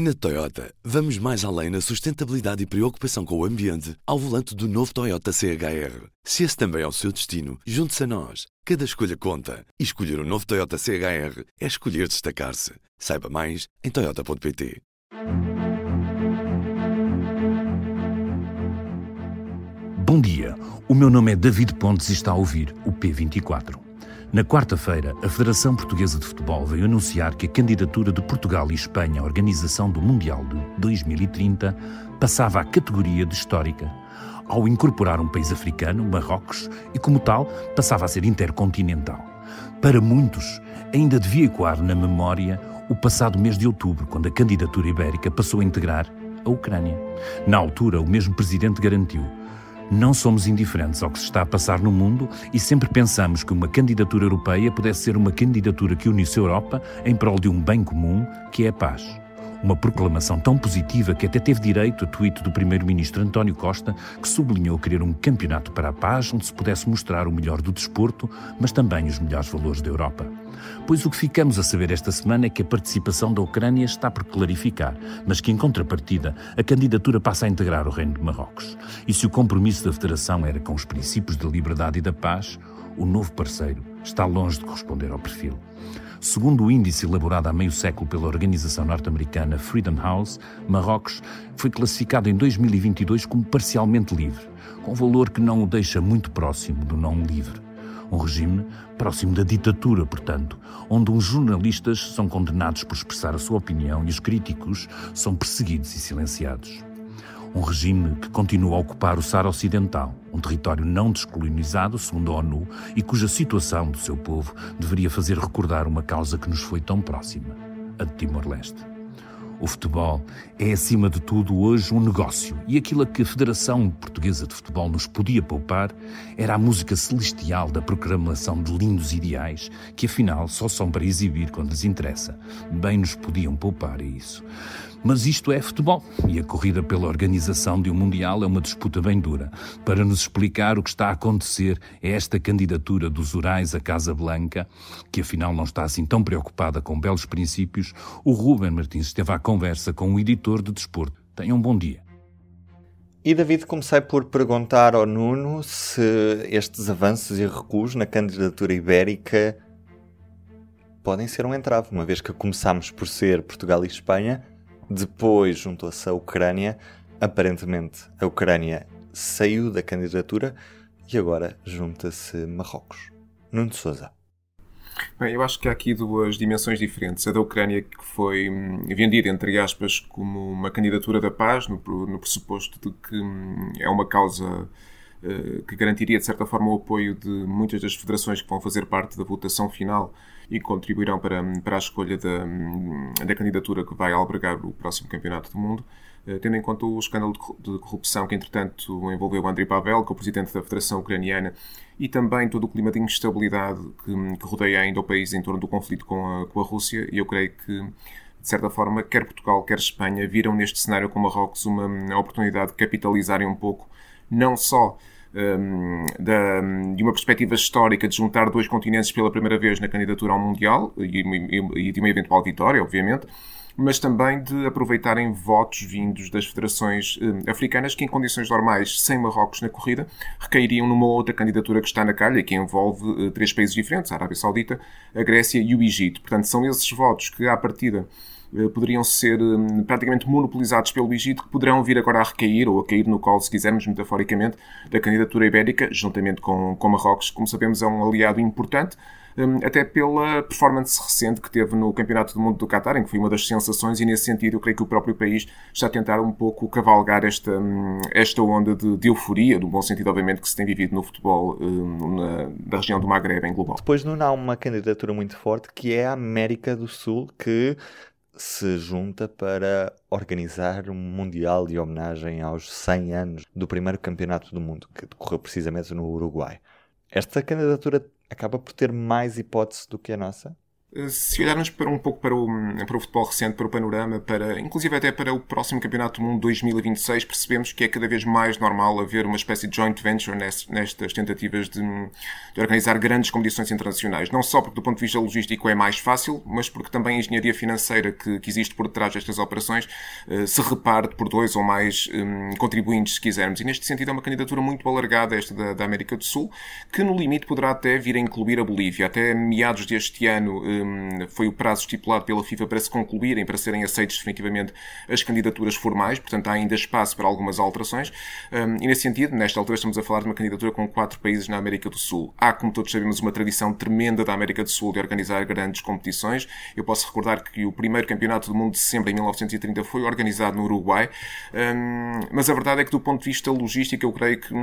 Na Toyota, vamos mais além na sustentabilidade e preocupação com o ambiente ao volante do novo Toyota CHR. Se esse também é o seu destino, junte-se a nós. Cada escolha conta. E escolher o um novo Toyota CHR é escolher destacar-se. Saiba mais em Toyota.pt. Bom dia. O meu nome é David Pontes e está a ouvir o P24. Na quarta-feira, a Federação Portuguesa de Futebol veio anunciar que a candidatura de Portugal e Espanha à organização do Mundial de 2030 passava à categoria de histórica, ao incorporar um país africano, Marrocos, e como tal passava a ser intercontinental. Para muitos, ainda devia ecoar na memória o passado mês de outubro, quando a candidatura ibérica passou a integrar a Ucrânia. Na altura, o mesmo presidente garantiu não somos indiferentes ao que se está a passar no mundo e sempre pensamos que uma candidatura europeia pudesse ser uma candidatura que unisse a Europa em prol de um bem comum, que é a paz. Uma proclamação tão positiva que até teve direito a tweet do primeiro-ministro António Costa, que sublinhou querer um campeonato para a paz onde se pudesse mostrar o melhor do desporto, mas também os melhores valores da Europa. Pois o que ficamos a saber esta semana é que a participação da Ucrânia está por clarificar, mas que, em contrapartida, a candidatura passa a integrar o Reino de Marrocos. E se o compromisso da Federação era com os princípios da liberdade e da paz, o novo parceiro está longe de corresponder ao perfil. Segundo o índice elaborado há meio século pela organização norte-americana Freedom House, Marrocos foi classificado em 2022 como parcialmente livre, com valor que não o deixa muito próximo do não livre. Um regime próximo da ditadura, portanto, onde os jornalistas são condenados por expressar a sua opinião e os críticos são perseguidos e silenciados. Um regime que continua a ocupar o Saara Ocidental, um território não descolonizado, segundo a ONU, e cuja situação do seu povo deveria fazer recordar uma causa que nos foi tão próxima, a de Timor-Leste. O futebol é, acima de tudo, hoje um negócio e aquilo a que a Federação Portuguesa de Futebol nos podia poupar era a música celestial da proclamação de lindos ideais que, afinal, só são para exibir quando lhes interessa. Bem nos podiam poupar a isso. Mas isto é futebol e a corrida pela organização de um Mundial é uma disputa bem dura. Para nos explicar o que está a acontecer é esta candidatura dos Urais à Casa Blanca, que afinal não está assim tão preocupada com belos princípios, o Ruben Martins esteve à conversa com o editor de desporto. Tenham um bom dia. E David, comecei por perguntar ao Nuno se estes avanços e recuos na candidatura ibérica podem ser um entrave, uma vez que começámos por ser Portugal e Espanha depois juntou-se a Ucrânia. Aparentemente, a Ucrânia saiu da candidatura e agora junta-se Marrocos. Nuno Souza. Bem, eu acho que há aqui duas dimensões diferentes. A da Ucrânia, que foi hum, vendida, entre aspas, como uma candidatura da paz, no, no pressuposto de que hum, é uma causa eh, que garantiria, de certa forma, o apoio de muitas das federações que vão fazer parte da votação final e contribuirão para, para a escolha da, da candidatura que vai albergar o próximo Campeonato do Mundo, eh, tendo em conta o escândalo de corrupção que, entretanto, envolveu Andrei Pavel, que é o presidente da Federação Ucraniana, e também todo o clima de instabilidade que, que rodeia ainda o país em torno do conflito com a, com a Rússia, e eu creio que de certa forma, quer Portugal, quer Espanha viram neste cenário com Marrocos uma oportunidade de capitalizarem um pouco não só da, de uma perspectiva histórica de juntar dois continentes pela primeira vez na candidatura ao Mundial e, e, e de uma eventual vitória, obviamente, mas também de aproveitarem votos vindos das federações eh, africanas que, em condições normais, sem Marrocos na corrida, recairiam numa outra candidatura que está na calha, que envolve eh, três países diferentes, a Arábia Saudita, a Grécia e o Egito. Portanto, são esses votos que, à partida, poderiam ser hum, praticamente monopolizados pelo Egito, que poderão vir agora a recair, ou a cair no colo, se quisermos, metaforicamente, da candidatura ibérica, juntamente com, com Marrocos, que, como sabemos, é um aliado importante, hum, até pela performance recente que teve no Campeonato do Mundo do Qatar, em que foi uma das sensações, e nesse sentido eu creio que o próprio país está a tentar um pouco cavalgar esta, hum, esta onda de, de euforia, do bom sentido, obviamente, que se tem vivido no futebol na, da região do Maghreb em global. Depois não há uma candidatura muito forte, que é a América do Sul, que se junta para organizar um Mundial de homenagem aos 100 anos do primeiro campeonato do mundo, que decorreu precisamente no Uruguai. Esta candidatura acaba por ter mais hipótese do que a nossa? Se olharmos para um pouco para o, para o futebol recente, para o panorama, para, inclusive até para o próximo Campeonato do Mundo 2026, percebemos que é cada vez mais normal haver uma espécie de joint venture nestas tentativas de, de organizar grandes competições internacionais. Não só porque do ponto de vista logístico é mais fácil, mas porque também a engenharia financeira que, que existe por detrás destas operações uh, se reparte por dois ou mais um, contribuintes, se quisermos. E neste sentido é uma candidatura muito alargada, esta da, da América do Sul, que no limite poderá até vir a incluir a Bolívia. Até meados deste ano, Hum, foi o prazo estipulado pela FIFA para se concluírem, para serem aceites definitivamente as candidaturas formais, portanto há ainda espaço para algumas alterações. Hum, e nesse sentido, nesta altura estamos a falar de uma candidatura com quatro países na América do Sul. Há, como todos sabemos, uma tradição tremenda da América do Sul de organizar grandes competições. Eu posso recordar que o primeiro campeonato do mundo de sempre, em 1930, foi organizado no Uruguai. Hum, mas a verdade é que, do ponto de vista logístico, eu creio que,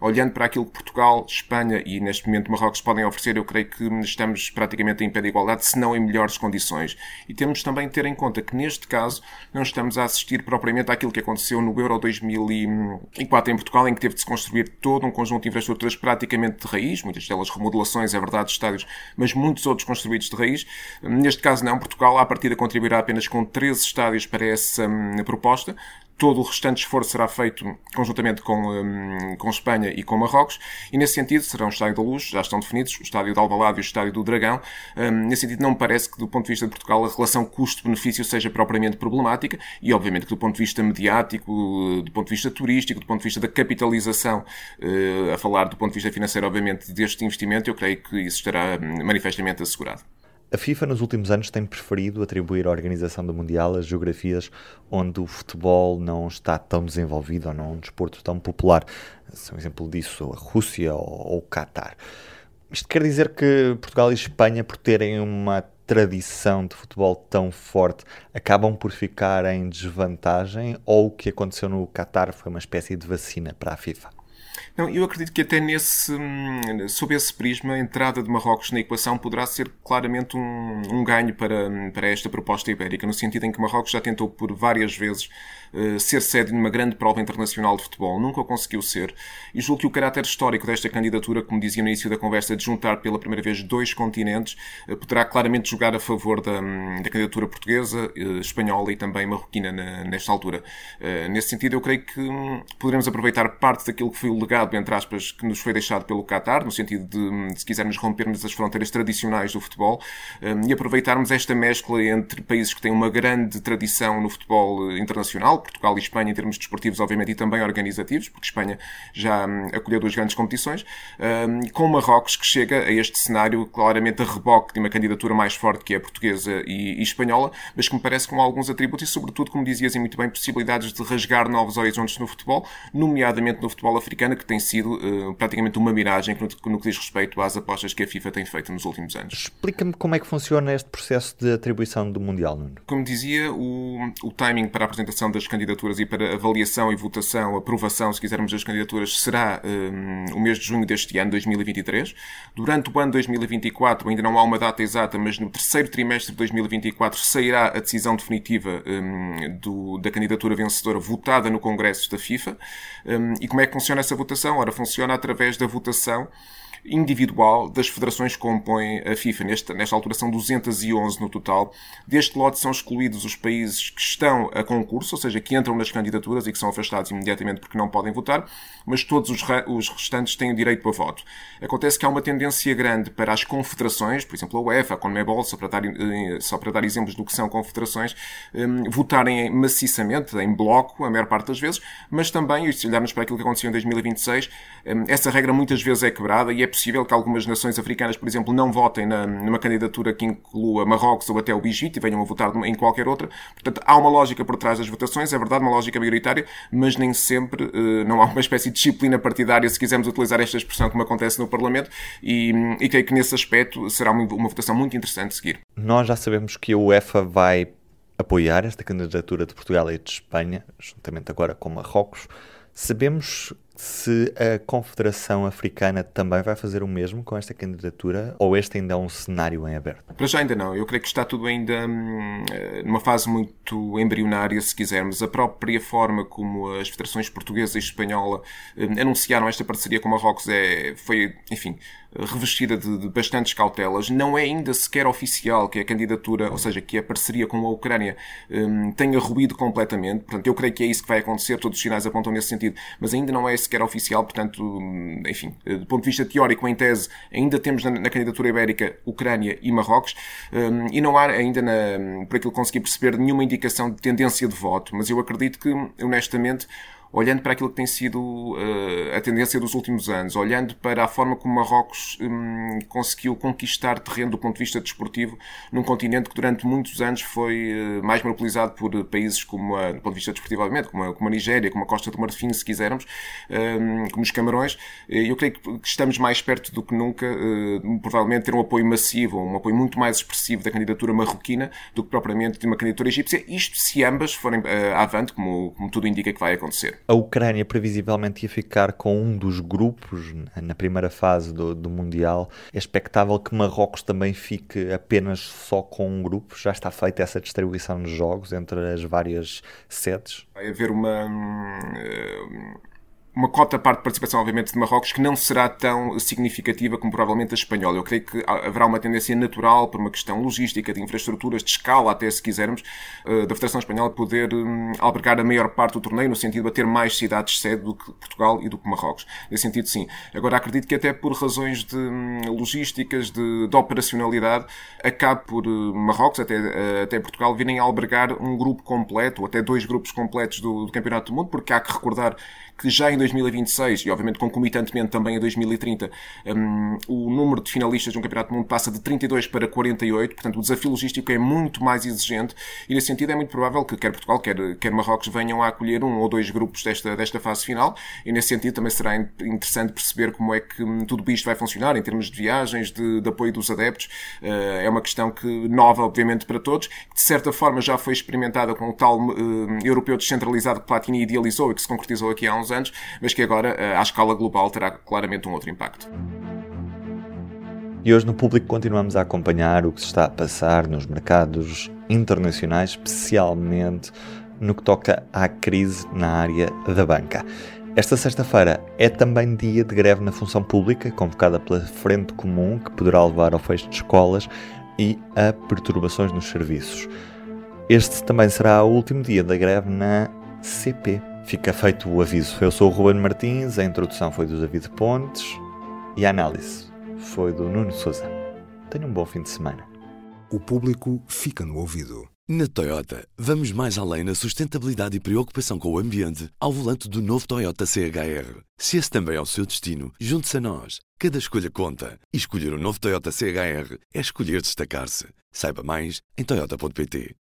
olhando para aquilo que Portugal, Espanha e, neste momento, Marrocos podem oferecer, eu creio que estamos praticamente em pé de igualdade se não em melhores condições. E temos também de ter em conta que, neste caso, não estamos a assistir propriamente àquilo que aconteceu no Euro 2004 em Portugal, em que teve de se construir todo um conjunto de infraestruturas praticamente de raiz, muitas delas remodelações, é verdade, de estádios, mas muitos outros construídos de raiz. Neste caso, não. Portugal, à partida, contribuirá apenas com 13 estádios para essa hum, proposta todo o restante esforço será feito conjuntamente com, um, com Espanha e com Marrocos, e nesse sentido serão o Estádio da Luz, já estão definidos, o Estádio de Alvalade e o Estádio do Dragão. Um, nesse sentido, não me parece que, do ponto de vista de Portugal, a relação custo-benefício seja propriamente problemática, e obviamente que, do ponto de vista mediático, do ponto de vista turístico, do ponto de vista da capitalização, uh, a falar do ponto de vista financeiro, obviamente, deste investimento, eu creio que isso estará hum, manifestamente assegurado. A FIFA nos últimos anos tem preferido atribuir à organização do Mundial as geografias onde o futebol não está tão desenvolvido ou não é um desporto tão popular. Um exemplo disso a Rússia ou o Qatar. Isto quer dizer que Portugal e Espanha, por terem uma tradição de futebol tão forte, acabam por ficar em desvantagem ou o que aconteceu no Qatar foi uma espécie de vacina para a FIFA? Não, eu acredito que até nesse, hum, sob esse prisma, a entrada de Marrocos na equação poderá ser claramente um, um ganho para, para esta proposta ibérica, no sentido em que Marrocos já tentou por várias vezes uh, ser sede numa grande prova internacional de futebol, nunca o conseguiu ser, e julgo que o caráter histórico desta candidatura, como dizia no início da conversa, de juntar pela primeira vez dois continentes, uh, poderá claramente jogar a favor da, hum, da candidatura portuguesa, uh, espanhola e também marroquina na, nesta altura. nesse sentido, eu creio que um, poderemos aproveitar parte daquilo que foi o legado entre aspas, que nos foi deixado pelo Qatar, no sentido de, se quisermos, rompermos as fronteiras tradicionais do futebol e aproveitarmos esta mescla entre países que têm uma grande tradição no futebol internacional, Portugal e Espanha, em termos desportivos, obviamente, e também organizativos, porque Espanha já um, acolheu duas grandes competições, um, com Marrocos, que chega a este cenário claramente a reboque de uma candidatura mais forte que é a portuguesa e, e espanhola, mas que me parece com alguns atributos e, sobretudo, como dizias e muito bem, possibilidades de rasgar novos horizontes no futebol, nomeadamente no futebol africano, que tem tem sido uh, praticamente uma miragem no, no, que diz respeito às apostas que a FIFA tem feito nos últimos anos. Explica-me como é que funciona este processo de atribuição do Mundial, Nuno. Como dizia, o, o timing para a apresentação das candidaturas e para avaliação e votação, aprovação, se quisermos, das candidaturas, será um, o mês de junho deste ano, 2023. Durante o ano 2024, ainda não há uma data exata, mas no terceiro trimestre de 2024 sairá a decisão definitiva um, do, da candidatura vencedora votada no Congresso da FIFA. Um, e como é que funciona essa votação? Ora, funciona através da votação individual das federações que compõem a FIFA. Nesta, nesta altura são 211 no total. Deste lote são excluídos os países que estão a concurso, ou seja, que entram nas candidaturas e que são afastados imediatamente porque não podem votar, mas todos os, os restantes têm direito a voto. Acontece que há uma tendência grande para as confederações, por exemplo, a UEFA, a CONMEBOL, só para dar, eh, só para dar exemplos do que são confederações, um, votarem maciçamente, em bloco, a maior parte das vezes, mas também, e se olharmos para aquilo que aconteceu em 2026, um, essa regra muitas vezes é quebrada e é possível que algumas nações africanas, por exemplo, não votem na, numa candidatura que inclua Marrocos ou até o Egito e venham a votar em qualquer outra. Portanto, há uma lógica por trás das votações, é verdade, uma lógica maioritária, mas nem sempre uh, não há uma espécie de disciplina partidária, se quisermos utilizar esta expressão como acontece no Parlamento, e, e creio que nesse aspecto será uma, uma votação muito interessante de seguir. Nós já sabemos que a UEFA vai apoiar esta candidatura de Portugal e de Espanha, juntamente agora com Marrocos. Sabemos se a Confederação Africana também vai fazer o mesmo com esta candidatura ou este ainda é um cenário em aberto? Para já ainda não. Eu creio que está tudo ainda hum, numa fase muito embrionária, se quisermos. A própria forma como as federações portuguesa e espanhola hum, anunciaram esta parceria com Marrocos é, foi, enfim, revestida de, de, bastantes cautelas. Não é ainda sequer oficial que a candidatura, ou seja, que a parceria com a Ucrânia um, tenha ruído completamente. Portanto, eu creio que é isso que vai acontecer. Todos os sinais apontam nesse sentido. Mas ainda não é sequer oficial. Portanto, enfim, do ponto de vista teórico, em tese, ainda temos na, na candidatura ibérica Ucrânia e Marrocos. Um, e não há ainda, na, por aquilo que consegui perceber, nenhuma indicação de tendência de voto. Mas eu acredito que, honestamente, olhando para aquilo que tem sido uh, a tendência dos últimos anos, olhando para a forma como Marrocos um, conseguiu conquistar terreno do ponto de vista desportivo num continente que durante muitos anos foi uh, mais monopolizado por países como, a, do ponto de vista desportivo, obviamente, como a, como a Nigéria, como a Costa do Marfim, se quisermos, um, como os Camarões. Eu creio que estamos mais perto do que nunca, uh, provavelmente, ter um apoio massivo, um apoio muito mais expressivo da candidatura marroquina do que propriamente de uma candidatura egípcia, isto se ambas forem uh, avante, como, como tudo indica que vai acontecer a Ucrânia previsivelmente ia ficar com um dos grupos na primeira fase do, do Mundial. É expectável que Marrocos também fique apenas só com um grupo. Já está feita essa distribuição de jogos entre as várias sedes. Vai haver uma. Hum, uma cota parte de participação, obviamente, de Marrocos que não será tão significativa como provavelmente a espanhola. Eu creio que haverá uma tendência natural, por uma questão logística, de infraestruturas, de escala, até se quisermos, eh, da Federação Espanhola poder hum, albergar a maior parte do torneio, no sentido de ter mais cidades-sede do que Portugal e do que Marrocos. Nesse sentido, sim. Agora, acredito que até por razões de hum, logísticas, de, de operacionalidade, acabe por hum, Marrocos, até, eh, até Portugal, virem albergar um grupo completo, ou até dois grupos completos do, do Campeonato do Mundo, porque há que recordar que já em 2026, e obviamente concomitantemente também em 2030, um, o número de finalistas de um Campeonato do Mundo passa de 32 para 48, portanto o desafio logístico é muito mais exigente e nesse sentido é muito provável que quer Portugal, quer, quer Marrocos venham a acolher um ou dois grupos desta, desta fase final e nesse sentido também será interessante perceber como é que hum, tudo isto vai funcionar em termos de viagens, de, de apoio dos adeptos. Uh, é uma questão que nova, obviamente, para todos, que de certa forma já foi experimentada com o tal uh, europeu descentralizado que Platini idealizou e que se concretizou aqui há uns anos, mas que agora, eh, à escala global, terá claramente um outro impacto. E hoje no público continuamos a acompanhar o que se está a passar nos mercados internacionais, especialmente no que toca à crise na área da banca. Esta sexta-feira é também dia de greve na função pública, convocada pela Frente Comum, que poderá levar ao fecho de escolas e a perturbações nos serviços. Este também será o último dia da greve na CP, Fica feito o aviso. Eu sou o Ruben Martins, a introdução foi do David Pontes e a análise foi do Nuno Souza. Tenha um bom fim de semana. O público fica no ouvido. Na Toyota, vamos mais além na sustentabilidade e preocupação com o ambiente ao volante do novo Toyota CHR. Se esse também é o seu destino, junte-se a nós. Cada escolha conta. E escolher o um novo Toyota CHR é escolher destacar-se. Saiba mais em Toyota.pt.